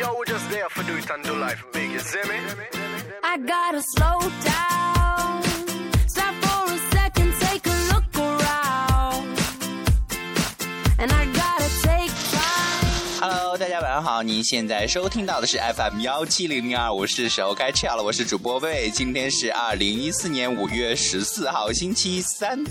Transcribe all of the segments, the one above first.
Yo, we're just there for do it and do life big, you see me? I gotta slow down. Stop for a second, take a look around. And I gotta take time. Hello，大家晚上好，您现在收听到的是 FM 幺七零零二，我是时候该 chill 了，我是主播魏，今天是二零一四年五月十四号，星期三。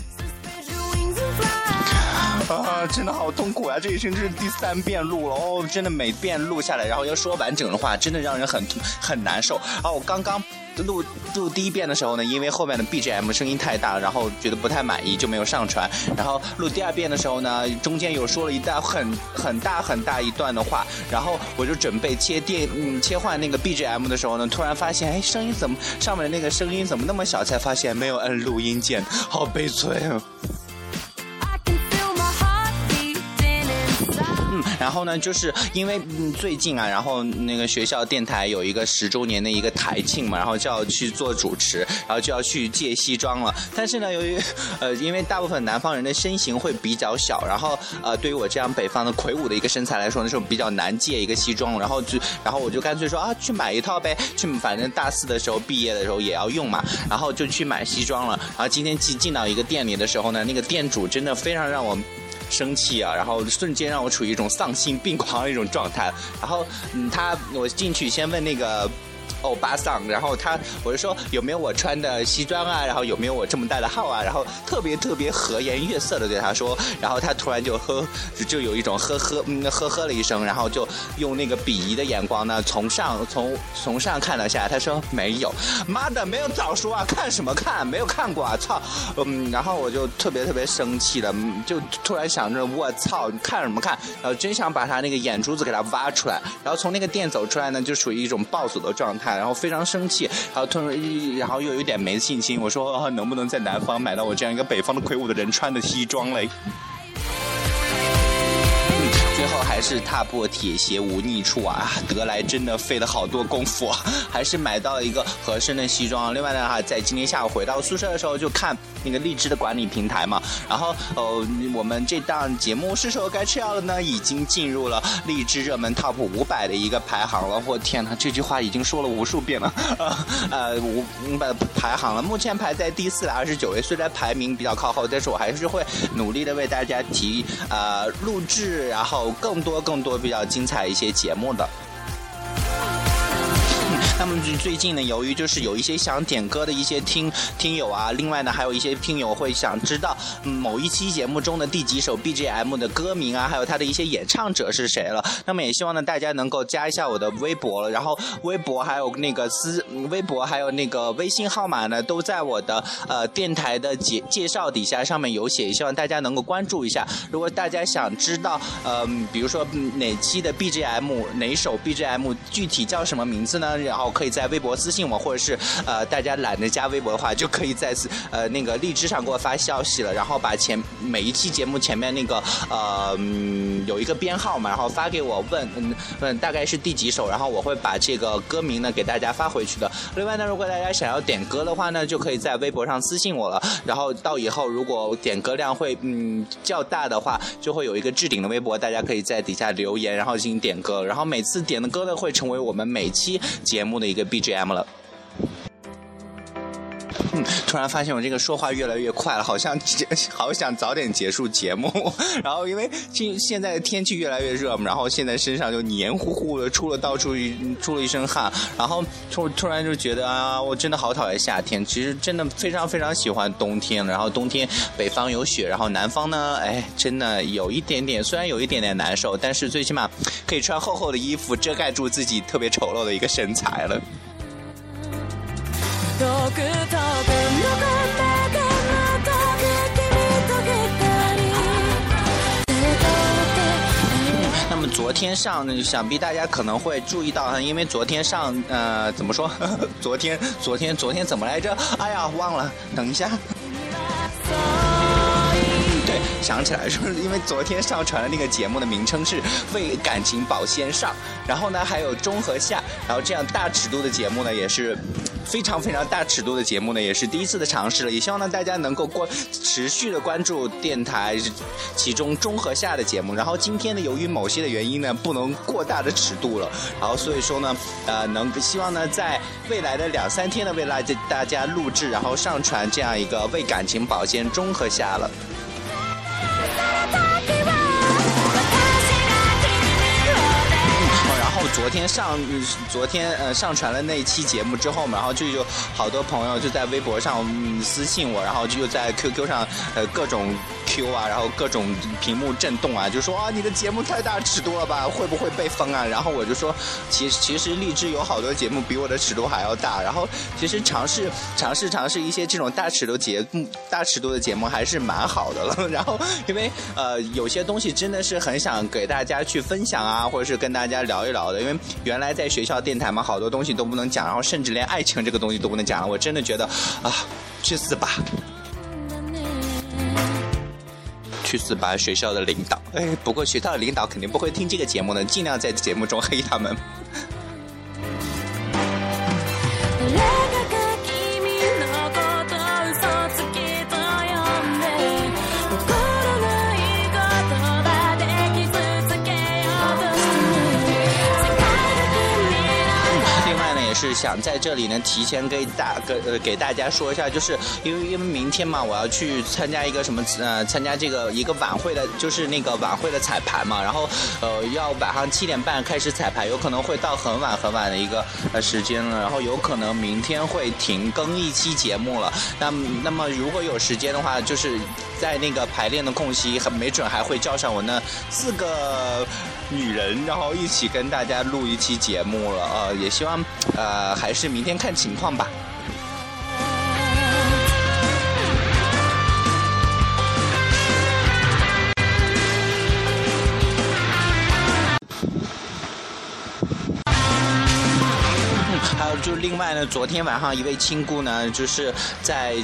啊，真的好痛苦啊！这一声这是第三遍录了哦，真的每遍录下来，然后要说完整的话，真的让人很很难受。啊，我刚刚录录第一遍的时候呢，因为后面的 BGM 声音太大，然后觉得不太满意，就没有上传。然后录第二遍的时候呢，中间有说了一段很很大很大一段的话，然后我就准备切电嗯切换那个 BGM 的时候呢，突然发现哎声音怎么上面的那个声音怎么那么小，才发现没有摁录音键，好悲催啊！然后呢，就是因为最近啊，然后那个学校电台有一个十周年的一个台庆嘛，然后就要去做主持，然后就要去借西装了。但是呢，由于 呃，因为大部分南方人的身形会比较小，然后呃，对于我这样北方的魁梧的一个身材来说呢，是比较难借一个西装。然后就，然后我就干脆说啊，去买一套呗，去反正大四的时候毕业的时候也要用嘛，然后就去买西装了。然后今天进进到一个店里的时候呢，那个店主真的非常让我。生气啊，然后瞬间让我处于一种丧心病狂的一种状态。然后，嗯，他我进去先问那个。欧巴桑，然后他我就说有没有我穿的西装啊，然后有没有我这么大的号啊，然后特别特别和颜悦色的对他说，然后他突然就呵，就有一种呵呵嗯呵呵了一声，然后就用那个鄙夷的眼光呢从上从从上看了下，他说没有，妈的没有早说啊，看什么看，没有看过啊，操，嗯，然后我就特别特别生气的，就突然想着我操，你看什么看，然后真想把他那个眼珠子给他挖出来，然后从那个店走出来呢，就属于一种暴走的状态。然后非常生气，然后突然，然后又有点没信心。我说、能不能在南方买到我这样一个北方的魁梧的人穿的西装嘞？最后还是踏破铁鞋无觅处啊！得来真的费了好多功夫啊，还是买到了一个合身的西装。另外呢，哈，在今天下午回到宿舍的时候，就看那个荔枝的管理平台嘛，然后呃，我们这档节目是时候该吃药了呢，已经进入了荔枝热门 Top 五百的一个排行了。我天哪，这句话已经说了无数遍了，呃，五五百排行了，目前排在第四百二十九位，虽然排名比较靠后，但是我还是会努力的为大家提呃录制，然后更多更多比较精彩一些节目的。那么最近呢，由于就是有一些想点歌的一些听听友啊，另外呢还有一些听友会想知道、嗯、某一期节目中的第几首 BGM 的歌名啊，还有他的一些演唱者是谁了。那么也希望呢大家能够加一下我的微博了，然后微博还有那个私微博还有那个微信号码呢，都在我的呃电台的介介绍底下上面有写，希望大家能够关注一下。如果大家想知道呃比如说哪期的 BGM 哪首 BGM 具体叫什么名字呢？然后可以在微博私信我，或者是呃大家懒得加微博的话，就可以在呃那个荔枝上给我发消息了，然后把前每一期节目前面那个呃、有一个编号嘛，然后发给我问嗯问大概是第几首，然后我会把这个歌名呢给大家发回去的。另外呢，如果大家想要点歌的话呢，就可以在微博上私信我了，然后到以后如果点歌量会嗯较大的话，就会有一个置顶的微博，大家可以在底下留言，然后进行点歌，然后每次点的歌呢会成为我们每期节目的一个 BGM 了。突然发现我这个说话越来越快了，好像 好想早点结束节目。然后因为今现在天气越来越热嘛，然后现在身上就黏糊糊的，出了到处出了一身汗，然后突突然就觉得啊，我真的好讨厌夏天。其实真的非常非常喜欢冬天，然后冬天北方有雪，然后南方呢，哎，真的有一点点，虽然有一点点难受，但是最起码可以穿厚厚的衣服遮盖住自己特别丑陋的一个身材了。昨天上，想必大家可能会注意到，因为昨天上，呃，怎么说？昨天，昨天，昨天怎么来着？哎呀，忘了，等一下。想起来，说是因为昨天上传的那个节目的名称是《为感情保鲜上》，然后呢还有中和下，然后这样大尺度的节目呢也是非常非常大尺度的节目呢，也是第一次的尝试了，也希望呢大家能够关持续的关注电台其中中和下的节目。然后今天呢，由于某些的原因呢，不能过大的尺度了，然后所以说呢，呃，能希望呢在未来的两三天呢，为大大家录制，然后上传这样一个为感情保鲜中和下了。昨天上，昨天呃上传了那一期节目之后嘛，然后就有好多朋友就在微博上、嗯、私信我，然后就在 QQ 上呃各种 Q 啊，然后各种屏幕震动啊，就说啊你的节目太大尺度了吧，会不会被封啊？然后我就说，其实其实荔枝有好多节目比我的尺度还要大，然后其实尝试尝试尝试一些这种大尺度节目、大尺度的节目还是蛮好的了。然后因为呃有些东西真的是很想给大家去分享啊，或者是跟大家聊一聊的，因为原来在学校电台嘛，好多东西都不能讲，然后甚至连爱情这个东西都不能讲了。我真的觉得啊，去死吧！去死吧！学校的领导，哎，不过学校的领导肯定不会听这个节目的，尽量在节目中黑他们。想在这里呢提前给大给呃给大家说一下，就是因为因为明天嘛，我要去参加一个什么呃参加这个一个晚会的，就是那个晚会的彩排嘛，然后呃要晚上七点半开始彩排，有可能会到很晚很晚的一个呃时间了，然后有可能明天会停更一期节目了。那那么如果有时间的话，就是在那个排练的空隙，很没准还会叫上我那四个女人，然后一起跟大家录一期节目了。呃，也希望呃还是明天看情况吧。另外呢，昨天晚上一位亲姑呢，就是在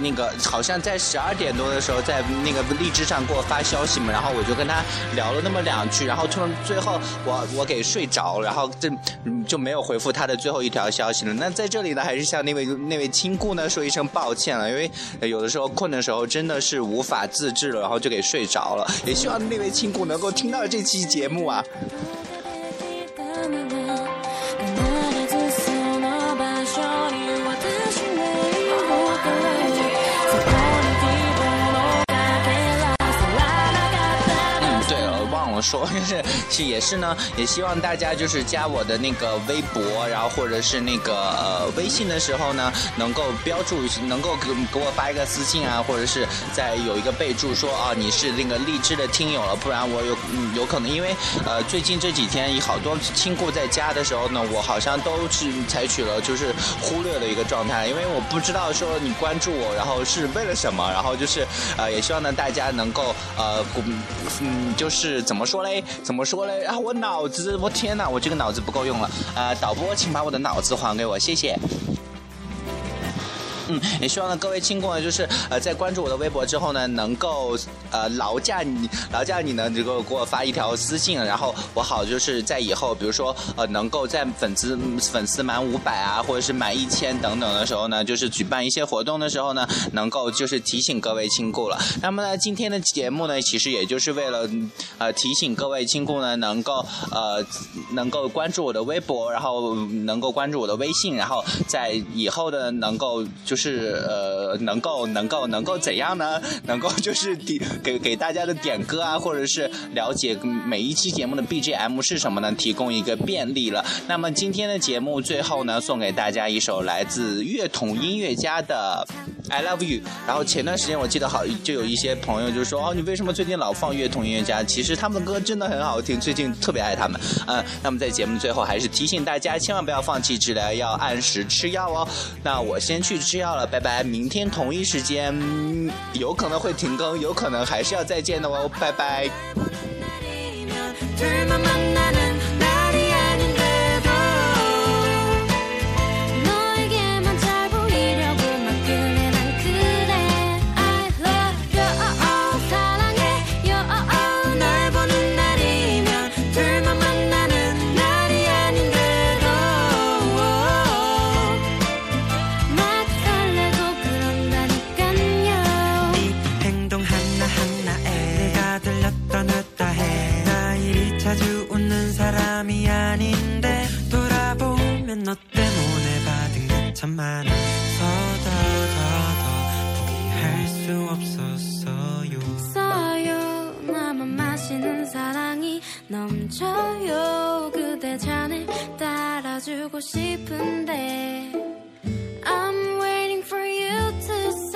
那个好像在十二点多的时候，在那个荔枝上给我发消息嘛，然后我就跟他聊了那么两句，然后突然最后我我给睡着了，然后这就没有回复他的最后一条消息了。那在这里呢，还是向那位那位亲姑呢说一声抱歉了，因为有的时候困的时候真的是无法自制了，然后就给睡着了。也希望那位亲姑能够听到这期节目啊。说，就是是也是呢，也希望大家就是加我的那个微博，然后或者是那个呃微信的时候呢，能够标注，能够给给我发一个私信啊，或者是在有一个备注说啊你是那个荔枝的听友了，不然我有嗯有可能因为呃最近这几天好多亲故在家的时候呢，我好像都是采取了就是忽略的一个状态，因为我不知道说你关注我，然后是为了什么，然后就是呃也希望呢大家能够呃嗯就是怎么说说嘞？怎么说嘞？啊，我脑子，我天哪，我这个脑子不够用了。呃，导播，请把我的脑子还给我，谢谢。嗯，也希望呢各位亲故呢，就是呃在关注我的微博之后呢，能够呃劳驾你劳驾你呢，能够给我发一条私信，然后我好就是在以后，比如说呃能够在粉丝粉丝满五百啊，或者是满一千等等的时候呢，就是举办一些活动的时候呢，能够就是提醒各位亲故了。那么呢，今天的节目呢，其实也就是为了呃提醒各位亲故呢，能够呃能够关注我的微博，然后能够关注我的微信，然后在以后的能够就是是呃能够能够能够怎样呢？能够就是给给给大家的点歌啊，或者是了解每一期节目的 BGM 是什么呢？提供一个便利了。那么今天的节目最后呢，送给大家一首来自乐童音乐家的。I love you。然后前段时间我记得好，就有一些朋友就说哦，你为什么最近老放乐童音乐家？其实他们的歌真的很好听，最近特别爱他们。嗯，那么在节目最后还是提醒大家，千万不要放弃治疗，要按时吃药哦。那我先去吃药了，拜拜。明天同一时间有可能会停更，有可能还是要再见的哦，拜拜。 다시는 사랑이 넘쳐요. 그대 잔을 따라주고 싶은데 I'm waiting for you to see